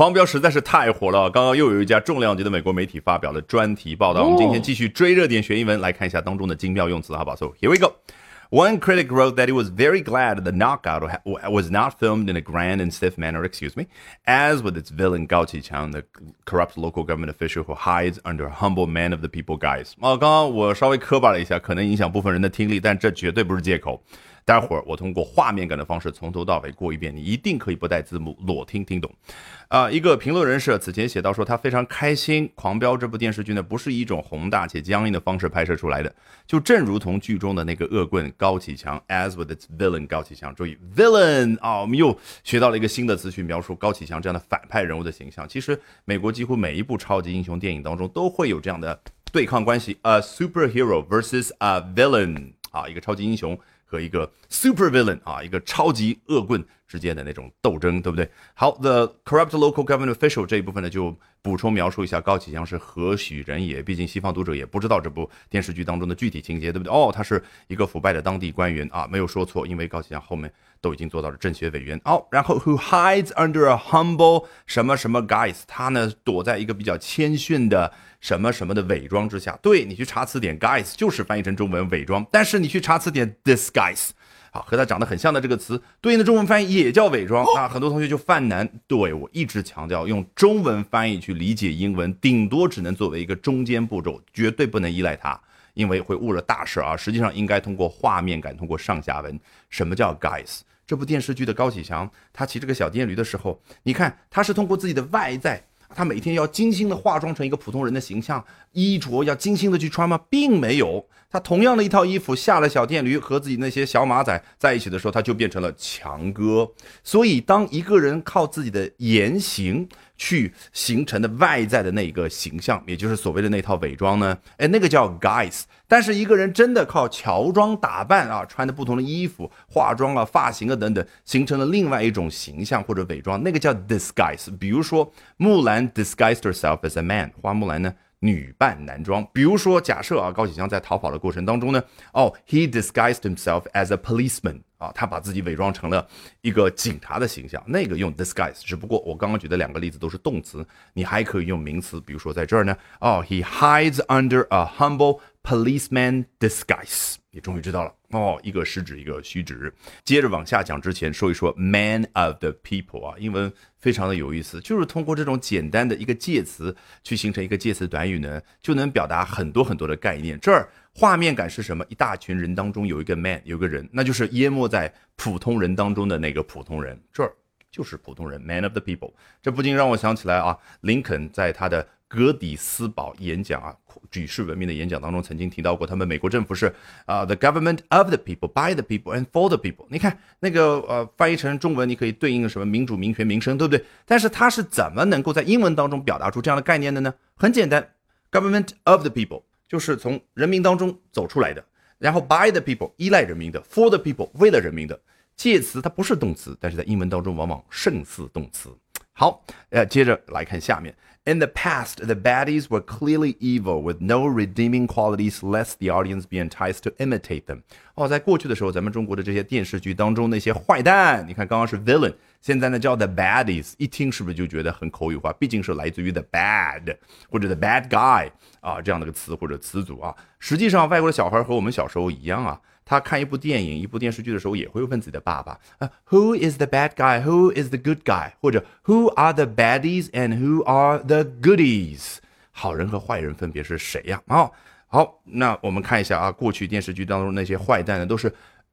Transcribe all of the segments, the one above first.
狂飙实在是太火了，刚刚又有一家重量级的美国媒体发表了专题报道。我们今天继续追热点学英文，来看一下当中的精妙用词，好不好？So here we go. One critic wrote that he was very glad the knockout was not filmed in a grand and stiff manner, excuse me, as with its villain Gao Qiqiang, the corrupt local government official who hides under a humble man of the people guise. 哦，刚刚我稍微磕巴了一下，可能影响部分人的听力，但这绝对不是借口。 待会儿我通过画面感的方式从头到尾过一遍，你一定可以不带字幕裸听听懂。啊，一个评论人士此前写到说，他非常开心，《狂飙》这部电视剧呢不是一种宏大且僵硬的方式拍摄出来的，就正如同剧中的那个恶棍高启强，as with its villain 高启强。注意，villain 啊，我们又学到了一个新的词去描述高启强这样的反派人物的形象。其实，美国几乎每一部超级英雄电影当中都会有这样的对抗关系，a superhero versus a villain 啊，一个超级英雄。和一个 super villain 啊，一个超级恶棍之间的那种斗争，对不对？好，the corrupt local government official 这一部分呢，就补充描述一下高启强是何许人也。毕竟西方读者也不知道这部电视剧当中的具体情节，对不对？哦，他是一个腐败的当地官员啊，没有说错，因为高启强后面都已经做到了政协委员。哦，然后 who hides under a humble 什么什么 guys，他呢躲在一个比较谦逊的。什么什么的伪装之下，对你去查词典，guise 就是翻译成中文伪装。但是你去查词典，disguise，好，和它长得很像的这个词，对应的中文翻译也叫伪装。啊很多同学就犯难。对我一直强调，用中文翻译去理解英文，顶多只能作为一个中间步骤，绝对不能依赖它，因为会误了大事啊。实际上应该通过画面感，通过上下文。什么叫 guise？这部电视剧的高启强，他骑这个小电驴的时候，你看他是通过自己的外在。他每天要精心的化妆成一个普通人的形象，衣着要精心的去穿吗？并没有。他同样的一套衣服，下了小电驴和自己那些小马仔在一起的时候，他就变成了强哥。所以，当一个人靠自己的言行去形成的外在的那个形象，也就是所谓的那套伪装呢？哎，那个叫 guise。但是，一个人真的靠乔装打扮啊，穿的不同的衣服、化妆啊、发型啊等等，形成了另外一种形象或者伪装，那个叫 disguise。比如说，木兰 disguised herself as a man，花木兰呢？女扮男装，比如说，假设啊，高启强在逃跑的过程当中呢，哦，he disguised himself as a policeman，啊，他把自己伪装成了一个警察的形象，那个用 disguise，只不过我刚刚举的两个例子都是动词，你还可以用名词，比如说在这儿呢，哦，he hides under a humble policeman disguise。你终于知道了哦，一个实指，一个虚指。接着往下讲之前，说一说 man of the people 啊，英文非常的有意思，就是通过这种简单的一个介词去形成一个介词短语呢，就能表达很多很多的概念。这儿画面感是什么？一大群人当中有一个 man，有个人，那就是淹没在普通人当中的那个普通人。这儿就是普通人，man of the people。这不禁让我想起来啊，林肯在他的。格底斯堡演讲啊，举世闻名的演讲当中曾经提到过，他们美国政府是啊，the government of the people, by the people and for the people。你看那个呃，翻译成中文，你可以对应什么民主、民权、民生，对不对？但是他是怎么能够在英文当中表达出这样的概念的呢？很简单，government of the people 就是从人民当中走出来的，然后 by the people 依赖人民的，for the people 为了人民的。介词它不是动词，但是在英文当中往往胜似动词。好，呃，接着来看下面。In the past, the baddies were clearly evil with no redeeming qualities, lest the audience be enticed to imitate them. 哦，在过去的时候，咱们中国的这些电视剧当中，那些坏蛋，你看刚刚是 villain，现在呢叫 the baddies，一听是不是就觉得很口语化？毕竟是来自于 the bad 或者 the bad guy 啊这样的个词或者词组啊。实际上，外国的小孩和我们小时候一样啊。他看一部电影、一部电视剧的时候，也会问自己的爸爸啊，Who is the bad guy? Who is the good guy? 或者 Who are the baddies and who are the goodies? 好人和坏人分别是谁呀？啊，好，那我们看一下啊，过去电视剧当中那些坏蛋呢，都是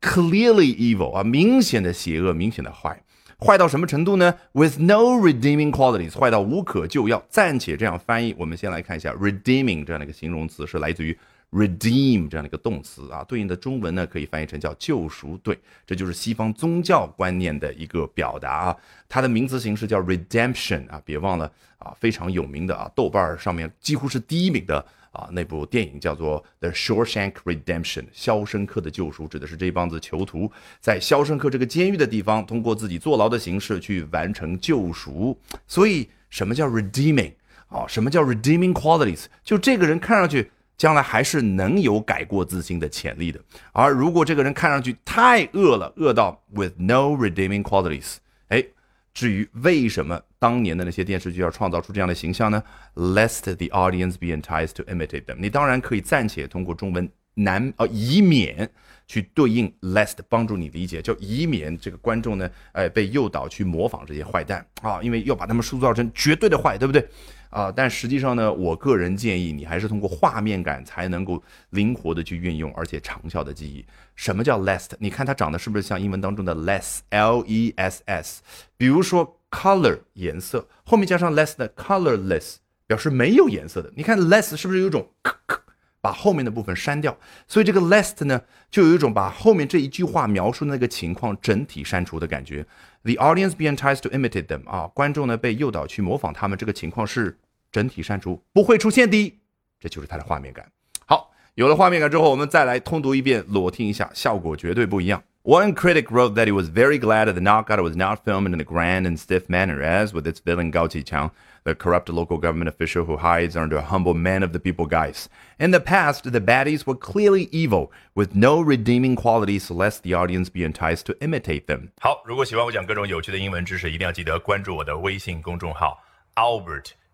clearly evil 啊，明显的邪恶，明显的坏，坏到什么程度呢？With no redeeming qualities，坏到无可救药。暂且这样翻译，我们先来看一下 redeeming 这样的一个形容词，是来自于。Redeem 这样的一个动词啊，对应的中文呢可以翻译成叫救赎。对，这就是西方宗教观念的一个表达啊。它的名词形式叫 redemption 啊，别忘了啊，非常有名的啊，豆瓣上面几乎是第一名的啊那部电影叫做 The Shawshank Redemption，肖申克的救赎，指的是这帮子囚徒在肖申克这个监狱的地方，通过自己坐牢的形式去完成救赎。所以什么叫 redeeming 啊？什么叫 redeeming qualities？就这个人看上去。将来还是能有改过自新的潜力的。而如果这个人看上去太恶了，恶到 with no redeeming qualities，哎，至于为什么当年的那些电视剧要创造出这样的形象呢？Lest the audience be enticed to imitate them。你当然可以暂且通过中文难呃以免去对应 lest 帮助你理解，就以免这个观众呢，哎被诱导去模仿这些坏蛋啊，因为要把他们塑造成绝对的坏，对不对？啊，但实际上呢，我个人建议你还是通过画面感才能够灵活的去运用，而且长效的记忆。什么叫 less？你看它长得是不是像英文当中的 less？L E S S。比如说 color 颜色后面加上 less 的 colorless，表示没有颜色的。你看 less 是不是有一种 把后面的部分删掉？所以这个 lest 呢，就有一种把后面这一句话描述的那个情况整体删除的感觉。The audience be enticed to imitate them 啊，观众呢被诱导去模仿他们，这个情况是整体删除，不会出现的。这就是它的画面感。好，有了画面感之后，我们再来通读一遍，裸听一下，效果绝对不一样。One critic wrote that he was very glad that the knockout was not filmed in a grand and stiff manner, as with its villain Gao Qiqiang, the corrupt local government official who hides under a humble man of the people guise. In the past, the baddies were clearly evil, with no redeeming qualities lest the audience be enticed to imitate them. 好，如果喜欢我讲各种有趣的英文知识，一定要记得关注我的微信公众号 Albert。